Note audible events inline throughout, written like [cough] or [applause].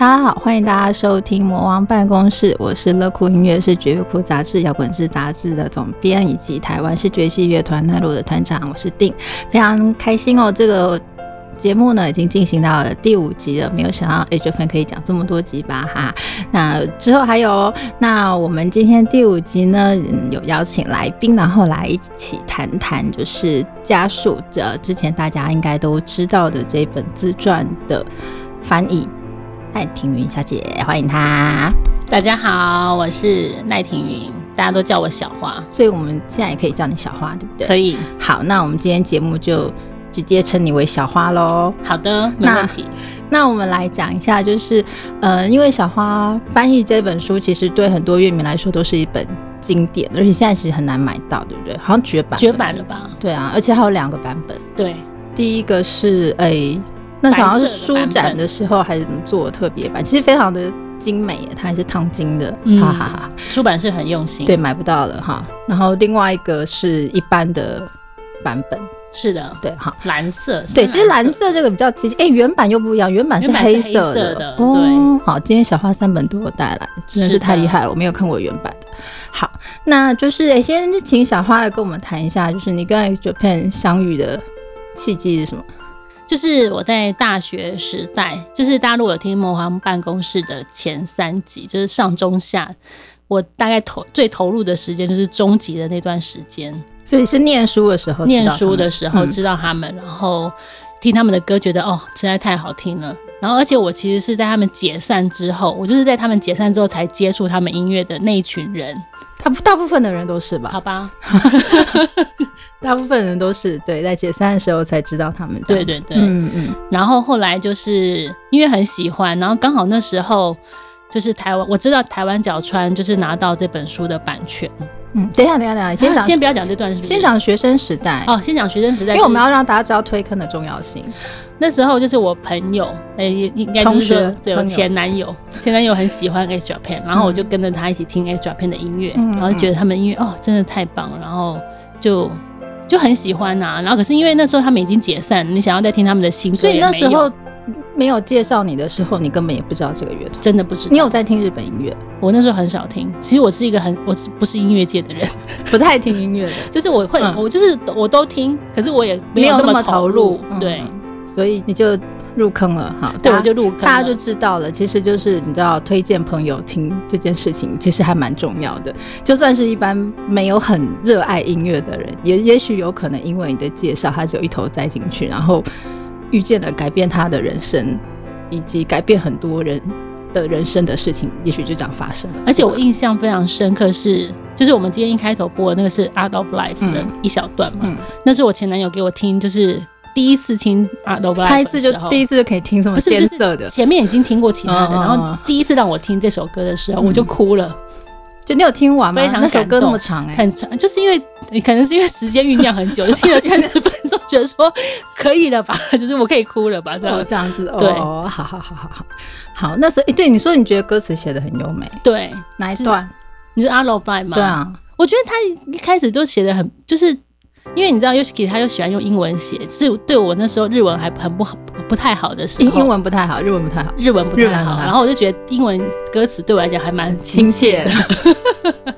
大家好，欢迎大家收听魔王办公室，我是乐酷音乐，是绝乐酷杂志、摇滚志杂志的总编，以及台湾视觉系乐团奈落的团长，我是定，非常开心哦，这个。节目呢已经进行到了第五集了，没有想到 [laughs] A 九分可以讲这么多集吧哈。那之后还有，那我们今天第五集呢有邀请来宾，然后来一起谈谈，就是家属的之前大家应该都知道的这本自传的翻译赖庭云小姐，欢迎她。大家好，我是赖庭云，大家都叫我小花，所以我们现在也可以叫你小花，对不对？可以。好，那我们今天节目就。直接称你为小花喽。好的，没问题。那我们来讲一下，就是呃，因为小花翻译这本书，其实对很多乐迷来说都是一本经典，而且现在其实很难买到，对不对？好像绝版，绝版了吧？对啊，而且还有两个版本。对，第一个是哎，那好像是书展的时候还是怎么做的特别版，其实非常的精美，它还是烫金的，哈哈哈。出版是很用心，对，买不到了哈。然后另外一个是一般的版本。是的，对，哈，蓝色，对，其实蓝色这个比较其实，哎，原版又不一样，原版是黑色的，对，好，今天小花三本都有带来，真的是太厉害了，我没有看过原版的。好，那就是哎，先请小花来跟我们谈一下，就是你跟 X Japan 相遇的契机是什么？就是我在大学时代，就是大陆有听魔方办公室的前三集，就是上中下，我大概投最投入的时间就是中级的那段时间。所以是念书的时候，念书的时候知道他们，然后听他们的歌，觉得哦，实在太好听了。然后，而且我其实是在他们解散之后，我就是在他们解散之后才接触他们音乐的那一群人。他大部分的人都是吧？好吧，[laughs] 大部分人都是对，在解散的时候才知道他们。对对对，嗯嗯。然后后来就是因为很喜欢，然后刚好那时候就是台湾，我知道台湾角川就是拿到这本书的版权。嗯，等一下，等一下，等一下，先讲，先不要讲这段，先讲学生时代。哦，先讲学生时代，因为我们要让大家知道推坑的重要性。那时候就是我朋友，哎，应该就是说，对我前男友，前男友很喜欢 H Japan，然后我就跟着他一起听 H Japan 的音乐，然后觉得他们音乐哦，真的太棒了，然后就就很喜欢呐。然后可是因为那时候他们已经解散，你想要再听他们的新歌，所以那时候。没有介绍你的时候，你根本也不知道这个乐团，真的不知道。你有在听日本音乐？我那时候很少听。其实我是一个很，我不是音乐界的人，[laughs] 不太听音乐的。[laughs] 就是我会，我就是我都听，可是我也没有那么投入。对，所以你就入坑了哈。对，我就入坑，大家就知道了。其实就是你知道，推荐朋友听这件事情，其实还蛮重要的。就算是一般没有很热爱音乐的人，也也许有可能因为你的介绍，他就一头栽进去，然后。遇见了改变他的人生，以及改变很多人的人生的事情，也许就这样发生了。而且我印象非常深刻是，就是我们今天一开头播的那个是《Art of Life》的一小段嘛，那是我前男友给我听，就是第一次听《Art of Life》，他一次就第一次就可以听这么艰涩的，前面已经听过其他的，然后第一次让我听这首歌的时候，我就哭了。就你有听完吗？非常那首歌那么长哎，很长，就是因为你可能是因为时间酝酿很久，就听了三十分钟，觉得说可以了吧，[laughs] 就是我可以哭了吧，这样这样子。对，好好好好好好。那时候哎，对你说你觉得歌词写的很优美，对，哪一段？你是阿罗拜吗？对啊，我觉得他一开始就写的很，就是。因为你知道，Yoshiki 他又喜欢用英文写，是对我那时候日文还很不好、不太好的时候。英文不太好，日文不太好，日文不太好。然后我就觉得英文歌词对我来讲还蛮亲切的。[laughs]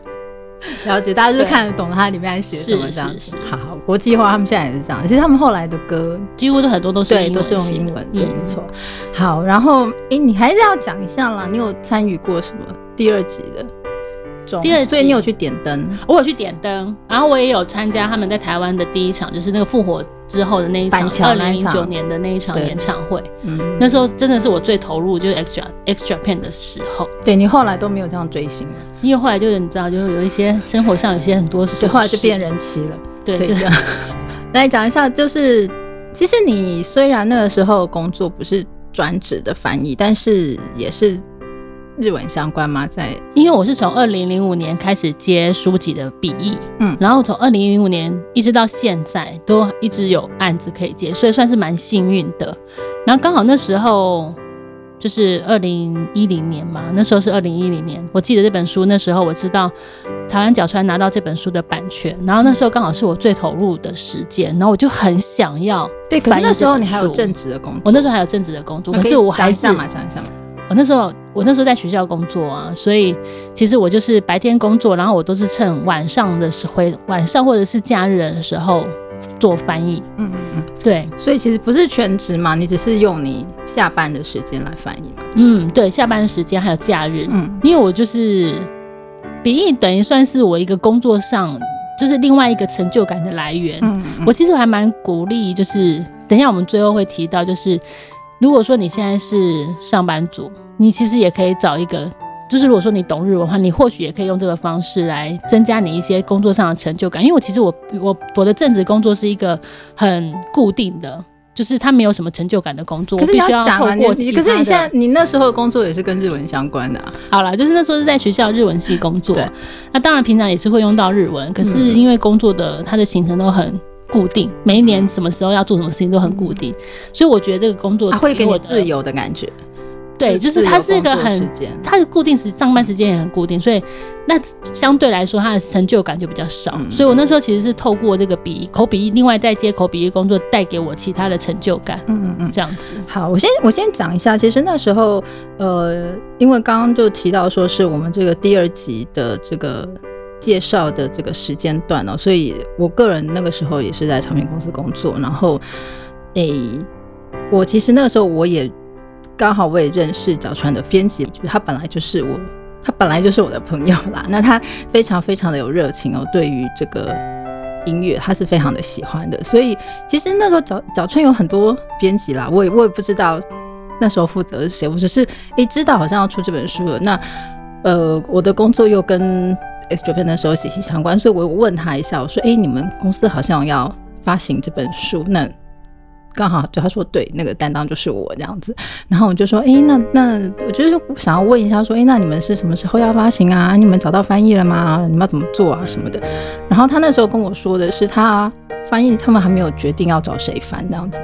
了解，大家就看得懂他里面写什么这样子。好好，国际化，他们现在也是这样。其实他们后来的歌几乎都很多都是对，都是用英文。对，没错。好，然后哎，你还是要讲一下啦。你有参与过什么第二集的？第二，所以你有去点灯，我有去点灯，然后我也有参加他们在台湾的第一场，就是那个复活之后的那一场，二零零九年的那一场演唱会。嗯，那时候真的是我最投入，就是 extra extra pen 的时候。对你后来都没有这样追星了，因为后来就是你知道，就是有一些生活上有些很多事，后来就变人妻了。对，就这样。来讲一下，就是其实你虽然那个时候工作不是专职的翻译，但是也是。日文相关吗？在，因为我是从二零零五年开始接书籍的笔译，嗯，然后从二零零五年一直到现在都一直有案子可以接，所以算是蛮幸运的。然后刚好那时候就是二零一零年嘛，那时候是二零一零年，我记得这本书那时候我知道台湾角川拿到这本书的版权，然后那时候刚好是我最投入的时间，然后我就很想要对，可是那时候你还有正职的工作，我那时候还有正职的工作，可是我还是讲一下嘛，讲一下嘛。我那时候我那时候在学校工作啊，所以其实我就是白天工作，然后我都是趁晚上的时回晚上或者是假日的时候做翻译。嗯嗯嗯，对，所以其实不是全职嘛，你只是用你下班的时间来翻译嘛。嗯，对，下班的时间还有假日。嗯，因为我就是笔译等于算是我一个工作上就是另外一个成就感的来源。嗯，我其实还蛮鼓励，就是等一下我们最后会提到，就是。如果说你现在是上班族，你其实也可以找一个，就是如果说你懂日文的话，你或许也可以用这个方式来增加你一些工作上的成就感。因为我其实我我我的正职工作是一个很固定的，就是它没有什么成就感的工作。可是你要透过你，可是你现在你那时候的工作也是跟日文相关的。好了，就是那时候是在学校日文系工作，那当然平常也是会用到日文，可是因为工作的它的行程都很。固定每一年什么时候要做什么事情都很固定，所以我觉得这个工作会给我自由的感觉。对，就是它是一个很，它的固定时上班时间也很固定，所以那相对来说它的成就感就比较少。所以我那时候其实是透过这个笔口笔译，另外再接口笔译工作，带给我其他的成就感。嗯嗯嗯，这样子。好，我先我先讲一下，其实那时候呃，因为刚刚就提到说是我们这个第二集的这个。介绍的这个时间段哦，所以我个人那个时候也是在唱片公司工作，然后诶，我其实那个时候我也刚好我也认识角川的编辑，就是他本来就是我，他本来就是我的朋友啦。[laughs] 那他非常非常的有热情哦，对于这个音乐他是非常的喜欢的。所以其实那时候角角川有很多编辑啦，我也我也不知道那时候负责是谁，我只是诶知道好像要出这本书了。那呃，我的工作又跟 X Japan 的时候息息相关，所以我问他一下，我说：“哎，你们公司好像要发行这本书，那刚好对他说对，那个担当就是我这样子。”然后我就说：“哎，那那我就是想要问一下，说：哎，那你们是什么时候要发行啊？你们找到翻译了吗？你们要怎么做啊？什么的？”然后他那时候跟我说的是，他翻译他们还没有决定要找谁翻这样子。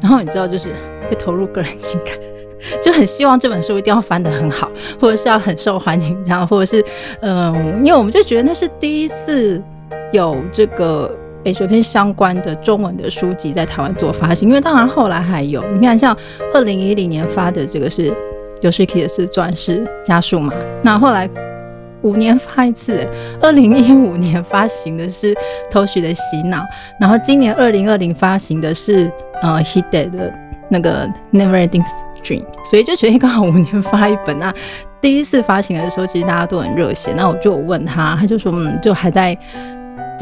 然后你知道，就是会投入个人情感。[laughs] 就很希望这本书一定要翻得很好，或者是要很受欢迎，这样，或者是，嗯，因为我们就觉得那是第一次有这个诶学篇相关的中文的书籍在台湾做发行，因为当然后来还有，你看像二零一零年发的这个是 Yoshiki 的自传是家数嘛，那后来五年发一次，[laughs] 二零一五年发行的是偷学的洗脑，然后今年二零二零发行的是呃 Hide 的那个 Never Ending Dream。所以就觉得刚好五年发一本，那第一次发行的时候，其实大家都很热血。那我就问他，他就说，嗯，就还在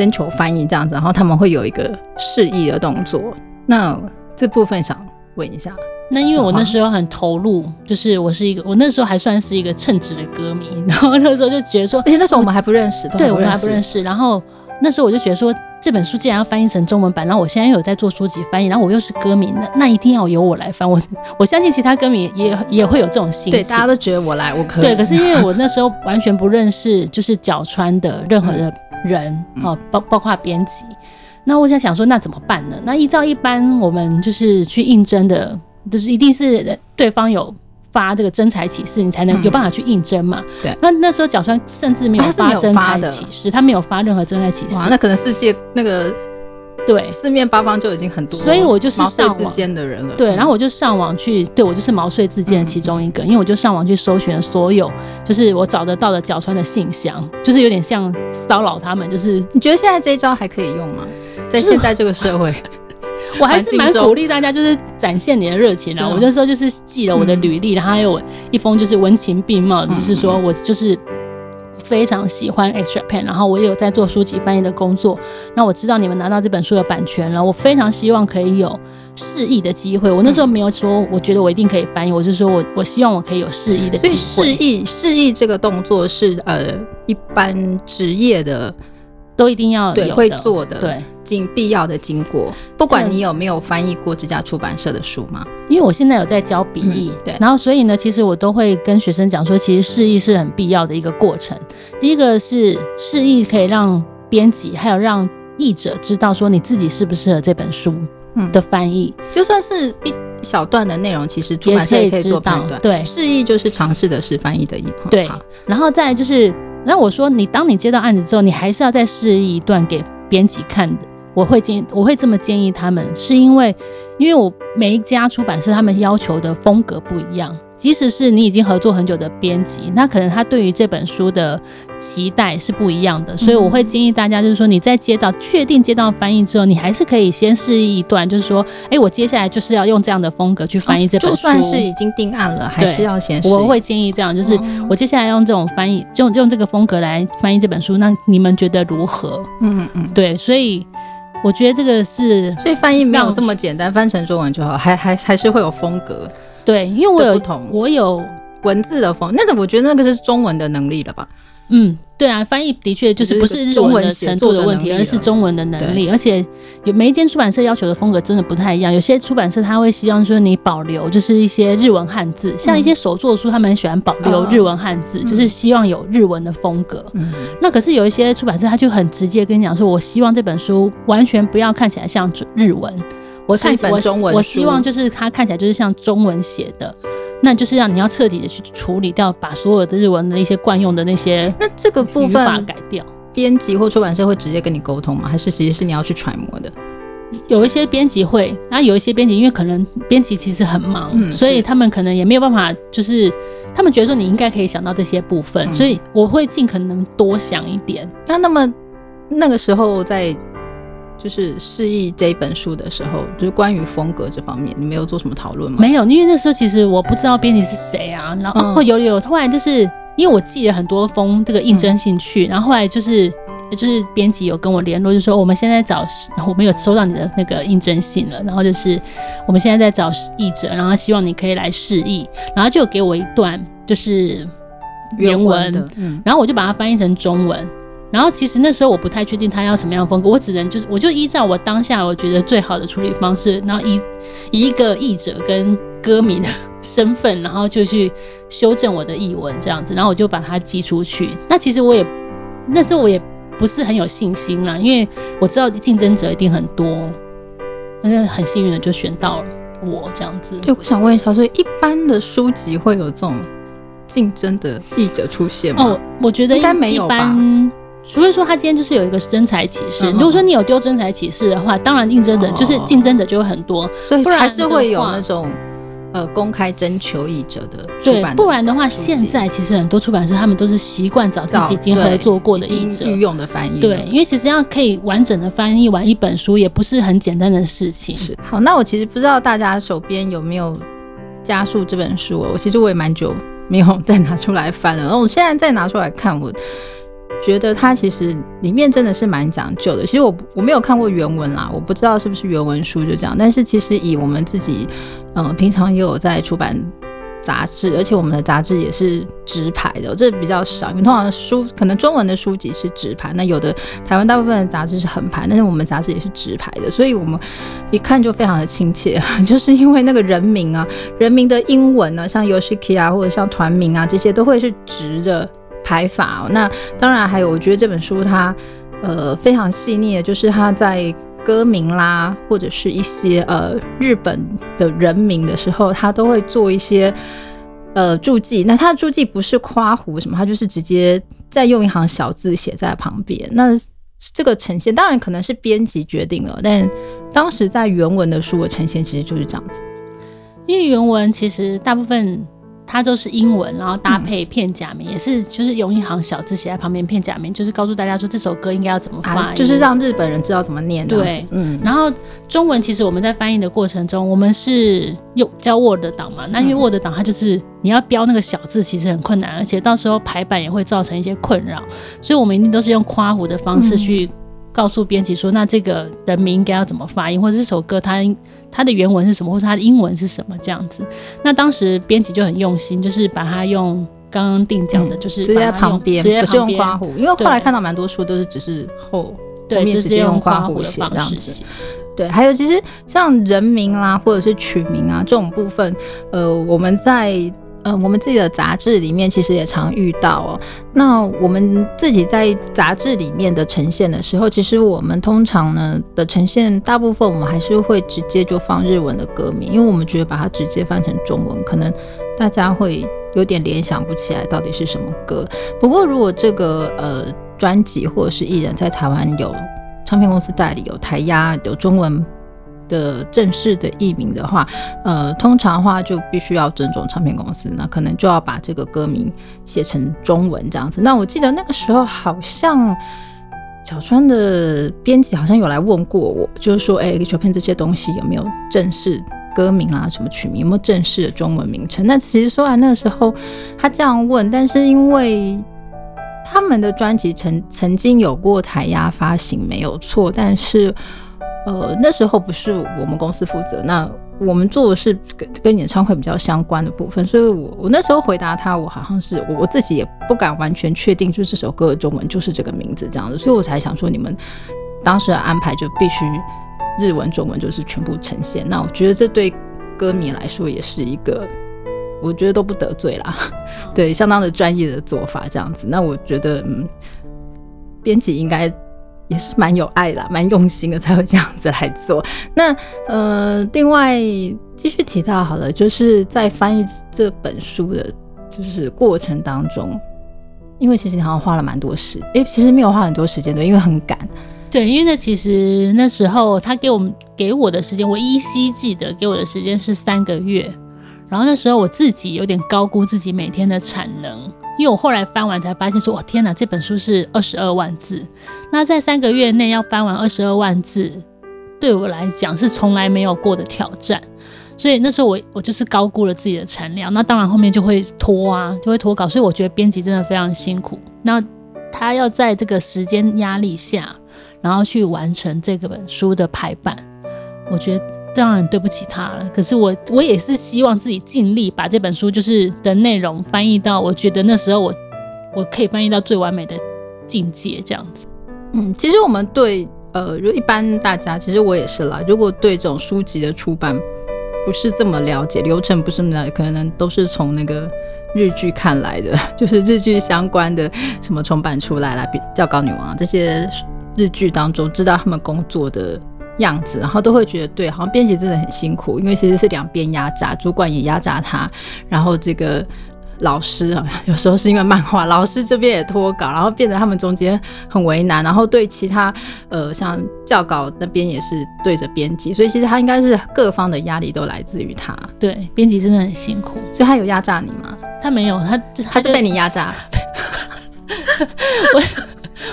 征求翻译这样子，然后他们会有一个示意的动作。那这部分想问一下，那因为我那时候很投入，就是我是一个，我那时候还算是一个称职的歌迷，然后那时候就觉得说，而且那时候我们还不认识，对，我们还不认识，然后。那时候我就觉得说，这本书既然要翻译成中文版，然后我现在又有在做书籍翻译，然后我又是歌迷，那那一定要由我来翻。我 [laughs] 我相信其他歌迷也也会有这种心情。对，大家都觉得我来，我可以。对，可是因为我那时候完全不认识，就是角川的任何的人哦，包包括编辑。那我在想说，那怎么办呢？那依照一般我们就是去应征的，就是一定是对方有。发这个真才启示，你才能有办法去应征嘛？对。那那时候角川甚至没有发真才启示，他没有发任何真才启示。哇，那可能世界那个对四面八方就已经很多，所以我就是毛遂自荐的人了。对，然后我就上网去，对我就是毛遂自荐的其中一个，因为我就上网去搜寻了所有，就是我找得到的角川的信箱，就是有点像骚扰他们。就是你觉得现在这一招还可以用吗？在现在这个社会？[laughs] 我还是蛮鼓励大家，就是展现你的热情的。我那时候就是寄了我的履历，然后还有一封就是文情并茂，就是说我就是非常喜欢 Extra Pen，然后我也有在做书籍翻译的工作。那我知道你们拿到这本书的版权了，我非常希望可以有示意的机会。我那时候没有说我觉得我一定可以翻译，我就说我我希望我可以有示意的机会。所以示意示意这个动作是呃一般职业的。都一定要对会做的，对，经必要的经过，不管你有没有翻译过这家出版社的书吗？因为我现在有在教笔译，对，然后所以呢，其实我都会跟学生讲说，其实示意是很必要的一个过程。第一个是示意可以让编辑还有让译者知道说你自己适不适合这本书的翻译，就算是一小段的内容，其实出版社也可以做判断。对，示意就是尝试的是翻译的意，对，然后再就是。那我说，你当你接到案子之后，你还是要再试一段给编辑看的，我会建我会这么建议他们，是因为因为我每一家出版社他们要求的风格不一样。即使是你已经合作很久的编辑，那可能他对于这本书的期待是不一样的，所以我会建议大家，就是说你在接到确定接到翻译之后，你还是可以先示意一段，就是说，哎，我接下来就是要用这样的风格去翻译这本书。就算是已经定案了，还是要先。我会建议这样，就是我接下来用这种翻译，用用这个风格来翻译这本书，那你们觉得如何？嗯嗯，对，所以我觉得这个是，所以翻译没有这么简单，翻成中文就好，还还还是会有风格。对，因为我有我有文字的风，那个我觉得那个是中文的能力了吧？嗯，对啊，翻译的确就是不是日文的程度的问题，而是中文的能力。而且有每一间出版社要求的风格真的不太一样，有些出版社他会希望说你保留就是一些日文汉字，像一些手作书，他们很喜欢保留日文汉字，就是希望有日文的风格。嗯，那可是有一些出版社他就很直接跟你讲说，我希望这本书完全不要看起来像日文。我看我我希望就是它看起来就是像中文写的，那就是让你要彻底的去处理掉，把所有的日文的一些惯用的那些那这个部分改掉。编辑或出版社会直接跟你沟通吗？还是其实是你要去揣摩的？有一些编辑会，那有一些编辑因为可能编辑其实很忙，所以他们可能也没有办法，就是他们觉得说你应该可以想到这些部分，所以我会尽可能多想一点。那那么那个时候在。就是示意这一本书的时候，就是关于风格这方面，你没有做什么讨论吗？没有，因为那时候其实我不知道编辑是谁啊。然后有有，后来就是因为我寄了很多封这个应征信去，然后后来就是就是编辑有跟我联络，就说我们现在找，我们有收到你的那个应征信了，然后就是我们现在在找译者，然后希望你可以来示意，然后就给我一段就是原文，然后我就把它翻译成中文。然后其实那时候我不太确定他要什么样的风格，我只能就是我就依照我当下我觉得最好的处理方式，然后以以一个译者跟歌迷的身份，然后就去修正我的译文这样子，然后我就把它寄出去。那其实我也那时候我也不是很有信心啦，因为我知道竞争者一定很多，但是很幸运的就选到了我这样子。对，我想问一下，所以一般的书籍会有这种竞争的译者出现吗？哦，我觉得应该没有吧。除非说他今天就是有一个真才启示，如果说你有丢真才启示的话，当然竞争的就是竞争的就会很多，所以还是会有那种呃公开征求译者的对，不然的话，现在其实很多出版社他们都是习惯找自己已经合作过的译者。御用的翻译，对，因为其实要可以完整的翻译完一本书也不是很简单的事情。是。好，那我其实不知道大家手边有没有加速这本书，我其实我也蛮久没有再拿出来翻了，然后我现在再拿出来看我。觉得它其实里面真的是蛮讲究的。其实我我没有看过原文啦，我不知道是不是原文书就这样。但是其实以我们自己，嗯，平常也有在出版杂志，而且我们的杂志也是直排的，这比较少。因为通常书可能中文的书籍是直排，那有的台湾大部分的杂志是横排，但是我们杂志也是直排的，所以我们一看就非常的亲切，就是因为那个人名啊，人名的英文呢，像 Yoshiki 啊，或者像团名啊，这些都会是直的。排法，那当然还有，我觉得这本书它呃非常细腻的，就是它在歌名啦，或者是一些呃日本的人名的时候，它都会做一些呃注记。那它的注记不是夸胡什么，它就是直接再用一行小字写在旁边。那这个呈现当然可能是编辑决定了，但当时在原文的书的呈现其实就是这样子，因为原文其实大部分。它都是英文，然后搭配片假名，也是就是用一行小字写在旁边，片假名就是告诉大家说这首歌应该要怎么发，就是让日本人知道怎么念。对，嗯。然后中文其实我们在翻译的过程中，我们是用教 Word 档嘛，那因为 Word 档它就是你要标那个小字，其实很困难，而且到时候排版也会造成一些困扰，所以我们一定都是用夸胡的方式去。告诉编辑说，那这个人名应该要怎么发音，或者这首歌它它的原文是什么，或者它的英文是什么这样子。那当时编辑就很用心，就是把它用刚刚定讲的，就是直接在旁边，直接用夸胡。因为后来看到蛮多书都是只是后后面直接用夸胡写这样子。对，还有其实像人名啦，或者是取名啊这种部分，呃，我们在。嗯，我们自己的杂志里面其实也常遇到哦。那我们自己在杂志里面的呈现的时候，其实我们通常呢的呈现，大部分我们还是会直接就放日文的歌名，因为我们觉得把它直接翻成中文，可能大家会有点联想不起来到底是什么歌。不过如果这个呃专辑或者是艺人，在台湾有。唱片公司代理，有台压，有中文的正式的译名的话，呃，通常话就必须要尊重唱片公司，那可能就要把这个歌名写成中文这样子。那我记得那个时候好像小川的编辑好像有来问过我，就是说，哎，小片这些东西有没有正式歌名啊，什么曲名有没有正式的中文名称？那其实说完那个时候他这样问，但是因为他们的专辑曾曾经有过台压发行，没有错，但是。呃，那时候不是我们公司负责，那我们做的是跟跟演唱会比较相关的部分，所以我我那时候回答他，我好像是我我自己也不敢完全确定，就这首歌的中文就是这个名字这样子，所以我才想说你们当时的安排就必须日文、中文就是全部呈现。那我觉得这对歌迷来说也是一个，我觉得都不得罪啦，[laughs] 对，相当的专业的做法这样子。那我觉得，嗯，编辑应该。也是蛮有爱的，蛮用心的，才会这样子来做。那呃，另外继续提到好了，就是在翻译这本书的，就是过程当中，因为其实好像花了蛮多时，哎，其实没有花很多时间的，因为很赶。对，因为呢，其实那时候他给我们给我的时间，我依稀记得给我的时间是三个月。然后那时候我自己有点高估自己每天的产能。因为我后来翻完才发现，说，我，天哪，这本书是二十二万字，那在三个月内要翻完二十二万字，对我来讲是从来没有过的挑战。所以那时候我我就是高估了自己的产量，那当然后面就会拖啊，就会拖稿。所以我觉得编辑真的非常辛苦。那他要在这个时间压力下，然后去完成这个本书的排版，我觉得。当然对不起他了，可是我我也是希望自己尽力把这本书就是的内容翻译到我觉得那时候我我可以翻译到最完美的境界这样子。嗯，其实我们对呃，如一般大家，其实我也是啦。如果对这种书籍的出版不是这么了解，流程不是那么了解可能都是从那个日剧看来的，[laughs] 就是日剧相关的什么重版出来了，比较高女王这些日剧当中知道他们工作的。样子，然后都会觉得对，好像编辑真的很辛苦，因为其实是两边压榨，主管也压榨他，然后这个老师啊，有时候是因为漫画，老师这边也脱稿，然后变得他们中间很为难，然后对其他呃像教稿那边也是对着编辑，所以其实他应该是各方的压力都来自于他。对，编辑真的很辛苦，所以他有压榨你吗？[laughs] 他没有，他他是被你压榨。[laughs]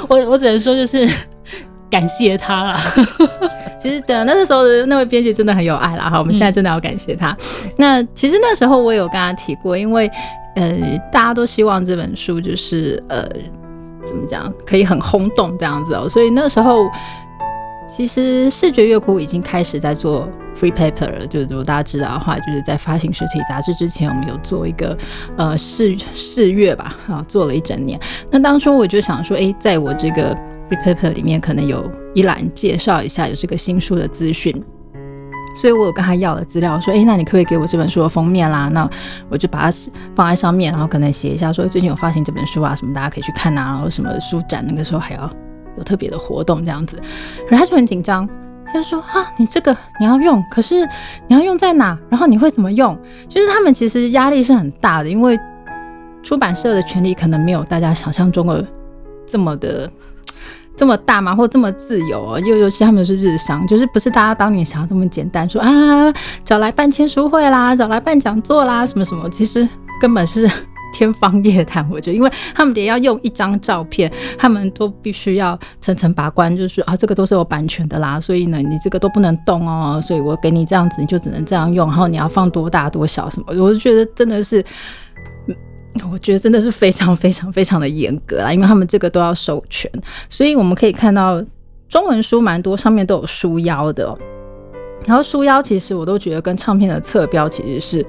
我我我只能说就是。感谢他了，[laughs] 其实的那时候的那位编辑真的很有爱啦哈，我们现在真的要感谢他。那其实那时候我有跟他提过，因为呃大家都希望这本书就是呃怎么讲可以很轰动这样子哦，所以那时候其实视觉乐库已经开始在做 free paper，就是如果大家知道的话，就是在发行实体杂志之前，我们有做一个呃试试阅吧，啊做了一整年。那当初我就想说，哎，在我这个 Free paper 里面可能有一栏介绍一下有这个新书的资讯，所以我有跟他要了资料，说，哎，那你可不可以给我这本书的封面啦？那我就把它放在上面，然后可能写一下，说最近有发行这本书啊，什么大家可以去看啊，然后什么书展那个时候还要有特别的活动这样子，然后他就很紧张，他就说啊，你这个你要用，可是你要用在哪？然后你会怎么用？就是他们其实压力是很大的，因为出版社的权利可能没有大家想象中的这么的。这么大嘛？或这么自由啊？又尤其他们是日商，就是不是大家当年想要这么简单，说啊找来办签书会啦，找来办讲座啦，什么什么，其实根本是天方夜谭。我觉得，因为他们连要用一张照片，他们都必须要层层把关，就是啊，这个都是有版权的啦，所以呢，你这个都不能动哦，所以我给你这样子，你就只能这样用，然后你要放多大多小什么，我就觉得真的是。我觉得真的是非常非常非常的严格啦，因为他们这个都要授权，所以我们可以看到中文书蛮多，上面都有书腰的。然后书腰其实我都觉得跟唱片的侧标其实是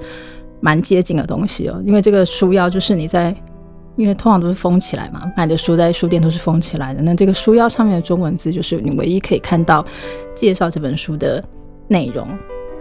蛮接近的东西哦，因为这个书腰就是你在，因为通常都是封起来嘛，买的书在书店都是封起来的。那这个书腰上面的中文字就是你唯一可以看到介绍这本书的内容。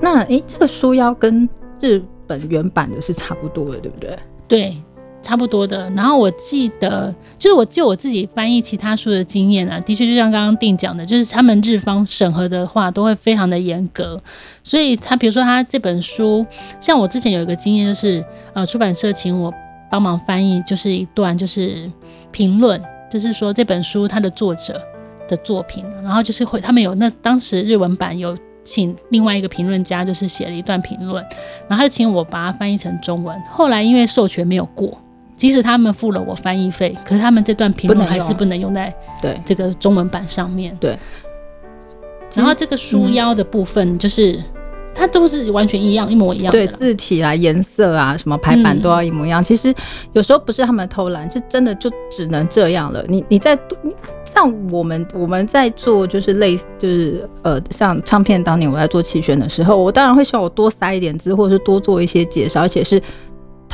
那诶，这个书腰跟日本原版的是差不多的，对不对？对。差不多的，然后我记得，就是我就我自己翻译其他书的经验啊，的确就像刚刚定讲的，就是他们日方审核的话都会非常的严格，所以他比如说他这本书，像我之前有一个经验，就是呃出版社请我帮忙翻译，就是一段就是评论，就是说这本书它的作者的作品，然后就是会他们有那当时日文版有请另外一个评论家，就是写了一段评论，然后他就请我把它翻译成中文。后来因为授权没有过，即使他们付了我翻译费，可是他们这段评论还是不能用在对这个中文版上面。对，然后这个书腰的部分就是。它都是完全一样，一模一样。对，字体啊、颜色啊，什么排版都要一模一样。其实有时候不是他们偷懒，是真的就只能这样了。你你在像我们我们在做就是类就是呃像唱片当年我在做期选的时候，我当然会希望我多塞一点字，或者是多做一些介绍，而且是。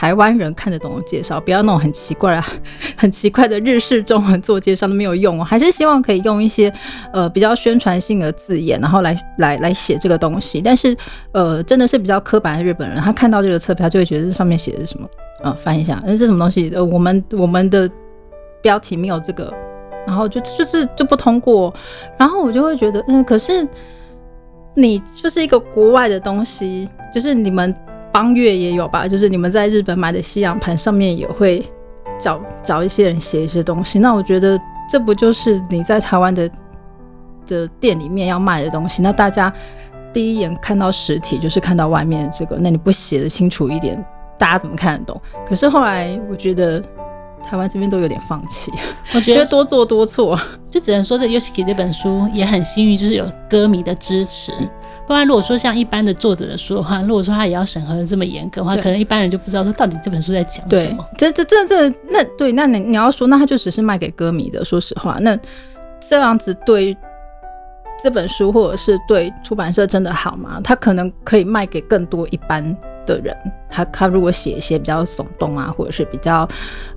台湾人看得懂的介绍，不要那种很奇怪啊、[laughs] 很奇怪的日式中文做介绍都没有用我。还是希望可以用一些呃比较宣传性的字眼，然后来来来写这个东西。但是呃，真的是比较刻板的日本人，他看到这个车票就会觉得这上面写的是什么？嗯，翻一下，那是什么东西？呃，我们我们的标题没有这个，然后就就是就不通过。然后我就会觉得，嗯，可是你就是一个国外的东西，就是你们。邦乐也有吧，就是你们在日本买的西洋盘上面也会找找一些人写一些东西。那我觉得这不就是你在台湾的的店里面要卖的东西？那大家第一眼看到实体就是看到外面这个，那你不写的清楚一点，大家怎么看得懂？可是后来我觉得台湾这边都有点放弃，我觉得多做多错，就只能说这 Yoshiki 这本书也很幸运，就是有歌迷的支持。不然，如果说像一般的作者的书的话，如果说他也要审核的这么严格的话，可能一般人就不知道说到底这本书在讲什么。这这这这那对，那你你要说，那他就只是卖给歌迷的。说实话，那这样子对这本书或者是对出版社真的好吗？他可能可以卖给更多一般。的人，他他如果写一些比较耸动啊，或者是比较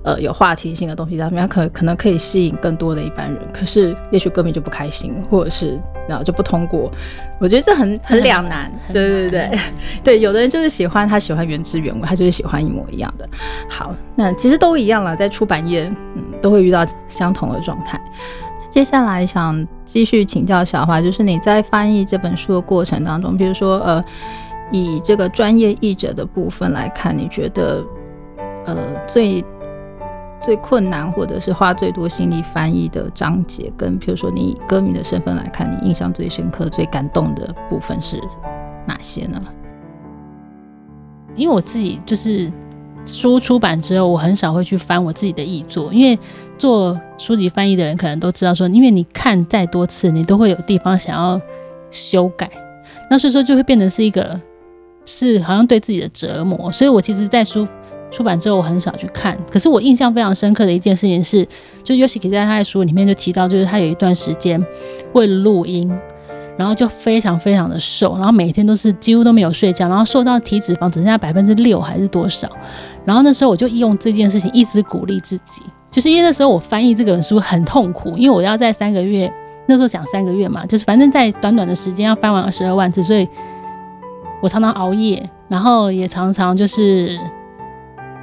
呃有话题性的东西，他们可可能可以吸引更多的一般人。可是也许歌迷就不开心，或者是然后就不通过。我觉得这很很两难。对对对 [laughs] 对，有的人就是喜欢他喜欢原汁原味，他就是喜欢一模一样的。好，那其实都一样了，在出版业嗯都会遇到相同的状态。接下来想继续请教小花，就是你在翻译这本书的过程当中，比如说呃。以这个专业译者的部分来看，你觉得呃最最困难或者是花最多心力翻译的章节，跟比如说你以歌迷的身份来看，你印象最深刻、最感动的部分是哪些呢？因为我自己就是书出版之后，我很少会去翻我自己的译作，因为做书籍翻译的人可能都知道说，因为你看再多次，你都会有地方想要修改，那所以说就会变成是一个。是好像对自己的折磨，所以我其实，在书出版之后，我很少去看。可是我印象非常深刻的一件事情是，就 Yoshiki 在他的书里面就提到，就是他有一段时间为了录音，然后就非常非常的瘦，然后每天都是几乎都没有睡觉，然后瘦到体脂肪只剩下百分之六还是多少。然后那时候我就用这件事情一直鼓励自己，就是因为那时候我翻译这本书很痛苦，因为我要在三个月，那时候讲三个月嘛，就是反正在短短的时间要翻完二十二万字，所以。我常常熬夜，然后也常常就是，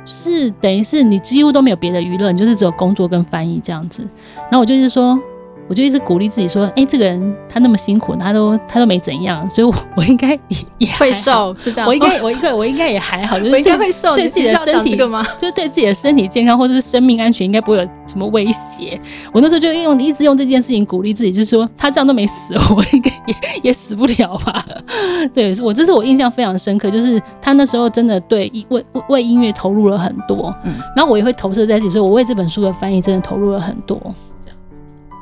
是等于是你几乎都没有别的娱乐，你就是只有工作跟翻译这样子。然后我就是说。我就一直鼓励自己说：“哎，这个人他那么辛苦，他都他都没怎样，所以，我 [laughs] 我应该也也会瘦，是这样。我应该我应该我应该也还好，就是应该会瘦，对自己的身体吗？就是对自己的身体健康或者是生命安全，应该不会有什么威胁。我那时候就用一直用这件事情鼓励自己，就是说他这样都没死，我应该也也死不了吧？[laughs] 对我这是我印象非常深刻，就是他那时候真的对为为音乐投入了很多，嗯，然后我也会投射在自己，说我为这本书的翻译真的投入了很多。”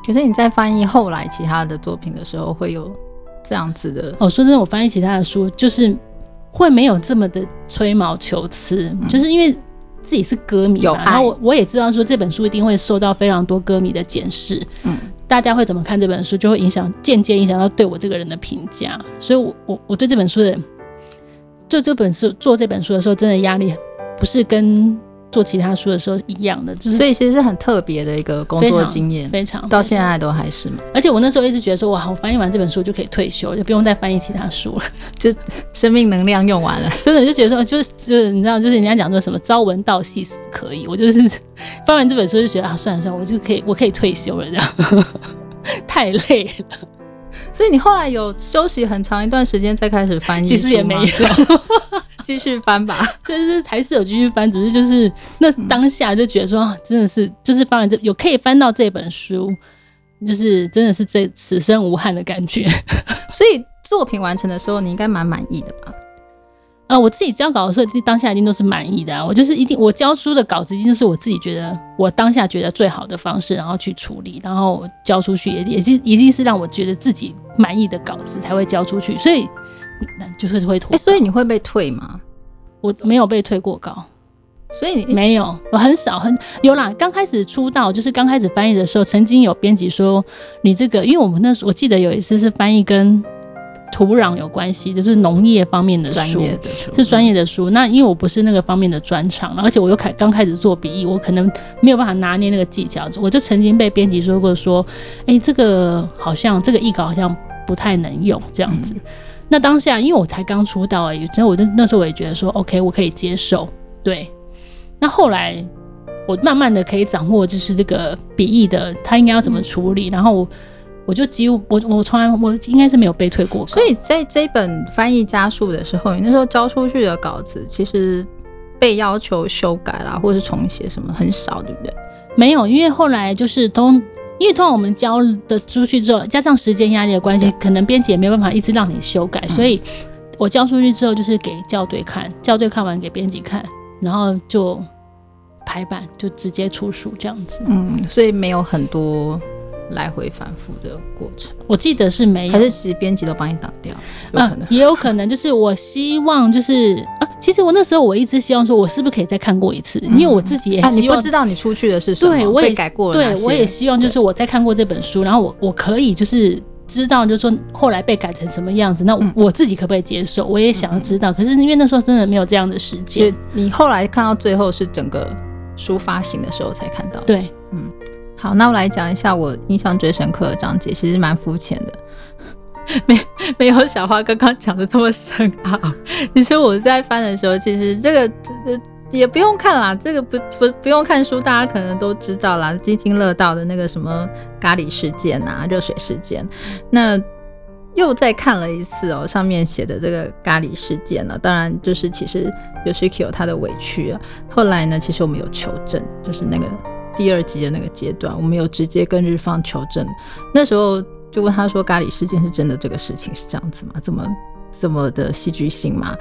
可是你在翻译后来其他的作品的时候，会有这样子的哦。说真的，我翻译其他的书，就是会没有这么的吹毛求疵，就是因为自己是歌迷嘛，然后我我也知道说这本书一定会受到非常多歌迷的检视，嗯，大家会怎么看这本书，就会影响间接影响到对我这个人的评价。所以，我我我对这本书的做这本书做这本书的时候，真的压力不是跟。做其他书的时候一样的，就是所以其实是很特别的一个工作经验，非常到现在都还是嘛。而且我那时候一直觉得说，哇，我翻译完这本书就可以退休，就不用再翻译其他书了，[laughs] 就生命能量用完了，[laughs] 真的就觉得说，就是就是你知道，就是人家讲说什么朝闻道夕死可以，我就是 [laughs] 翻完这本书就觉得啊，算了算了，我就可以我可以退休了，这样太累了。所以你后来有休息很长一段时间再开始翻译，其实也没有。继续翻吧，[laughs] 就是还是有继续翻，只是就是那当下就觉得说，真的是就是翻完这有可以翻到这本书，就是真的是这此生无憾的感觉。[laughs] 所以作品完成的时候，你应该蛮满意的吧？呃，我自己交稿的时候，当下一定都是满意的啊。我就是一定，我交出的稿子一定是我自己觉得我当下觉得最好的方式，然后去处理，然后交出去也也是一定是让我觉得自己满意的稿子才会交出去。所以就是会拖。所以你会被退吗？我没有被退过稿，所以你没有，我很少很有啦。刚开始出道就是刚开始翻译的时候，曾经有编辑说你这个，因为我们那时我记得有一次是翻译跟。土壤有关系，就是农业方面的书，是专业的书。那因为我不是那个方面的专长，而且我又开刚开始做笔译，我可能没有办法拿捏那个技巧。我就曾经被编辑说过，说，哎，这个好像这个译稿好像不太能用这样子。那当下因为我才刚出道而已，所以我就那时候我也觉得说，OK，我可以接受。对。那后来我慢慢的可以掌握，就是这个笔译的他应该要怎么处理，然后。我就几乎我我从来我应该是没有被退过，所以在这本翻译加速的时候，你那时候交出去的稿子其实被要求修改啦，或者是重写什么很少，对不对？没有，因为后来就是都因为通常我们交的出去之后，加上时间压力的关系，可能编辑也没办法一直让你修改，所以我交出去之后就是给校对看，校对看完给编辑看，然后就排版就直接出书这样子。嗯，所以没有很多。来回反复的过程，我记得是没有，还是其实编辑都帮你挡掉？有可能，也有可能就是我希望就是啊，其实我那时候我一直希望说，我是不是可以再看过一次？因为我自己也希望，你不知道你出去的是什么，对，我也改过了。对，我也希望就是我再看过这本书，然后我我可以就是知道，就是说后来被改成什么样子，那我自己可不可以接受？我也想要知道。可是因为那时候真的没有这样的时间，你后来看到最后是整个书发行的时候才看到。对，嗯。好，那我来讲一下我印象最深刻的章节，其实蛮肤浅的，[laughs] 没 [laughs] 没有小花刚刚讲的这么深奥。其实我在翻的时候，其实这个这这也不用看啦，这个不不不用看书，大家可能都知道啦，津津乐道的那个什么咖喱事件啊，热水事件。那又再看了一次哦，上面写的这个咖喱事件呢，当然就是其实有 Shiki 有他的委屈啊。后来呢，其实我们有求证，就是那个。第二集的那个阶段，我们有直接跟日方求证，那时候就问他说：“咖喱事件是真的，这个事情是这样子吗？怎么这么的戏剧性吗？”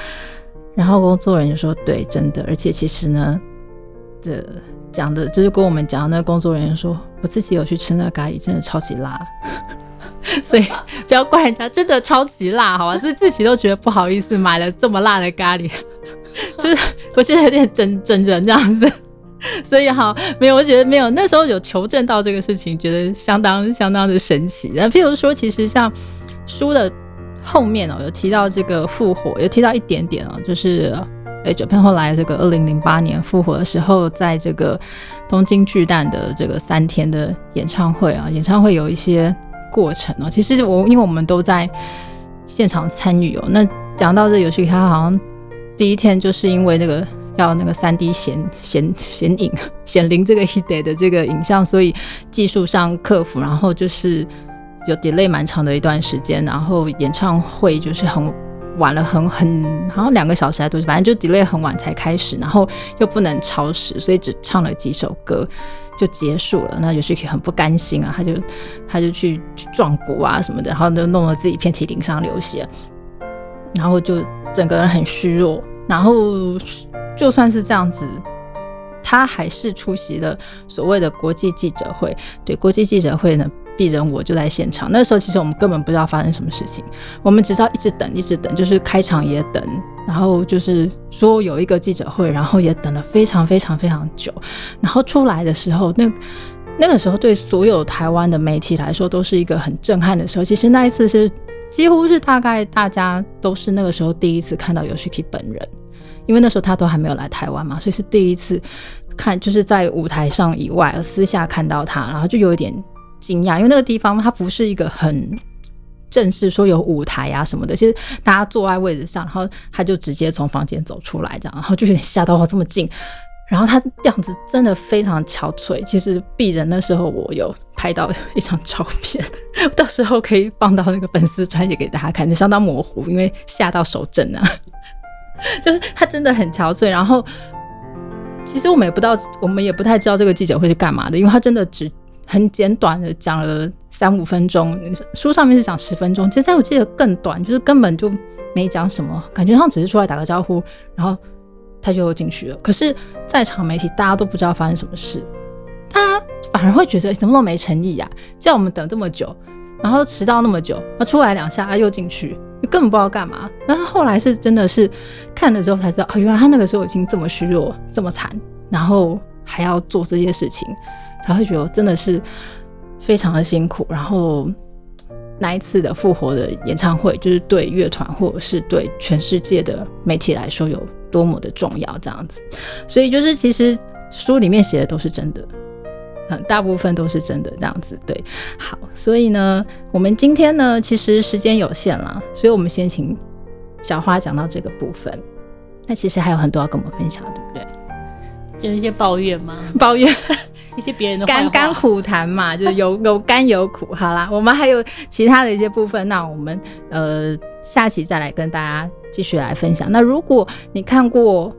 然后工作人员说：“对，真的，而且其实呢，这讲的就是跟我们讲的，那个工作人员说，我自己有去吃那个咖喱，真的超级辣，所以不要怪人家，真的超级辣，好吧？自自己都觉得不好意思，买了这么辣的咖喱，[laughs] 就是我觉得有点整整人这样子。” [laughs] 所以哈，没有，我觉得没有。那时候有求证到这个事情，觉得相当相当的神奇。那譬如说，其实像书的后面哦，有提到这个复活，有提到一点点哦，就是哎，九片后来这个二零零八年复活的时候，在这个东京巨蛋的这个三天的演唱会啊，演唱会有一些过程哦。其实我因为我们都在现场参与哦，那讲到这游戏，他好像第一天就是因为那个。要那个三 D 显显显影 [laughs] 显灵这个 hide 的这个影像，所以技术上克服，然后就是有 delay 蛮长的一段时间，然后演唱会就是很晚了，很很好像两个小时还多，反正就 delay 很晚才开始，然后又不能超时，所以只唱了几首歌就结束了。那有些很不甘心啊，他就他就去撞鼓啊什么的，然后就弄得自己遍体鳞伤流血，然后就整个人很虚弱，然后。就算是这样子，他还是出席了所谓的国际记者会。对国际记者会呢，鄙人我就在现场。那时候其实我们根本不知道发生什么事情，我们只知道一直等，一直等，就是开场也等，然后就是说有一个记者会，然后也等了非常非常非常久。然后出来的时候，那那个时候对所有台湾的媒体来说都是一个很震撼的时候。其实那一次是几乎是大概大家都是那个时候第一次看到 Yoshiki 本人。因为那时候他都还没有来台湾嘛，所以是第一次看，就是在舞台上以外，私下看到他，然后就有一点惊讶，因为那个地方它不是一个很正式，说有舞台啊什么的，其实大家坐在位置上，然后他就直接从房间走出来，这样，然后就有点吓到，这么近，然后他样子真的非常憔悴。其实鄙人那时候我有拍到一张照片，[laughs] 到时候可以放到那个粉丝专页给大家看，就相当模糊，因为吓到手震啊。[laughs] 就是他真的很憔悴，然后其实我们也不知道，我们也不太知道这个记者会是干嘛的，因为他真的只很简短的讲了三五分钟，书上面是讲十分钟，其实在我记得更短，就是根本就没讲什么，感觉上只是出来打个招呼，然后他就进去了。可是，在场媒体大家都不知道发生什么事，他反而会觉得怎么都没诚意呀，叫我们等这么久，然后迟到那么久，他出来两下又进去，根本不知道干嘛。但是后来是真的是看了之后才知道，啊，原来他那个时候已经这么虚弱，这么惨，然后还要做这些事情。才会觉得真的是非常的辛苦，然后那一次的复活的演唱会，就是对乐团或者是对全世界的媒体来说有多么的重要，这样子。所以就是其实书里面写的都是真的，很大部分都是真的这样子。对，好，所以呢，我们今天呢，其实时间有限了，所以我们先请小花讲到这个部分。那其实还有很多要跟我们分享，对不对？就一些抱怨吗？[laughs] 抱怨。[laughs] 一些别人的甘甘苦谈嘛，就是有有甘有苦。好啦，我们还有其他的一些部分，那我们呃下期再来跟大家继续来分享。那如果你看过《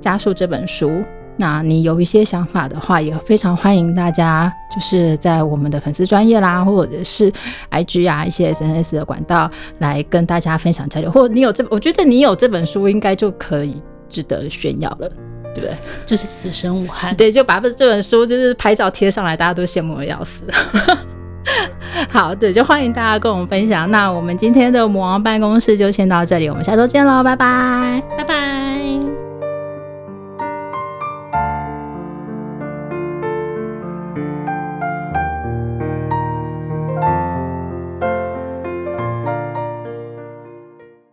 加速》这本书，那你有一些想法的话，也非常欢迎大家就是在我们的粉丝专业啦，或者是 IG 啊一些 SNS 的管道来跟大家分享交流。或者你有这，我觉得你有这本书，应该就可以值得炫耀了。对，就是此生无憾。对，就把这本书就是拍照贴上来，大家都羡慕的要死。[laughs] 好，对，就欢迎大家跟我们分享。那我们今天的魔王办公室就先到这里，我们下周见喽，拜拜，拜拜。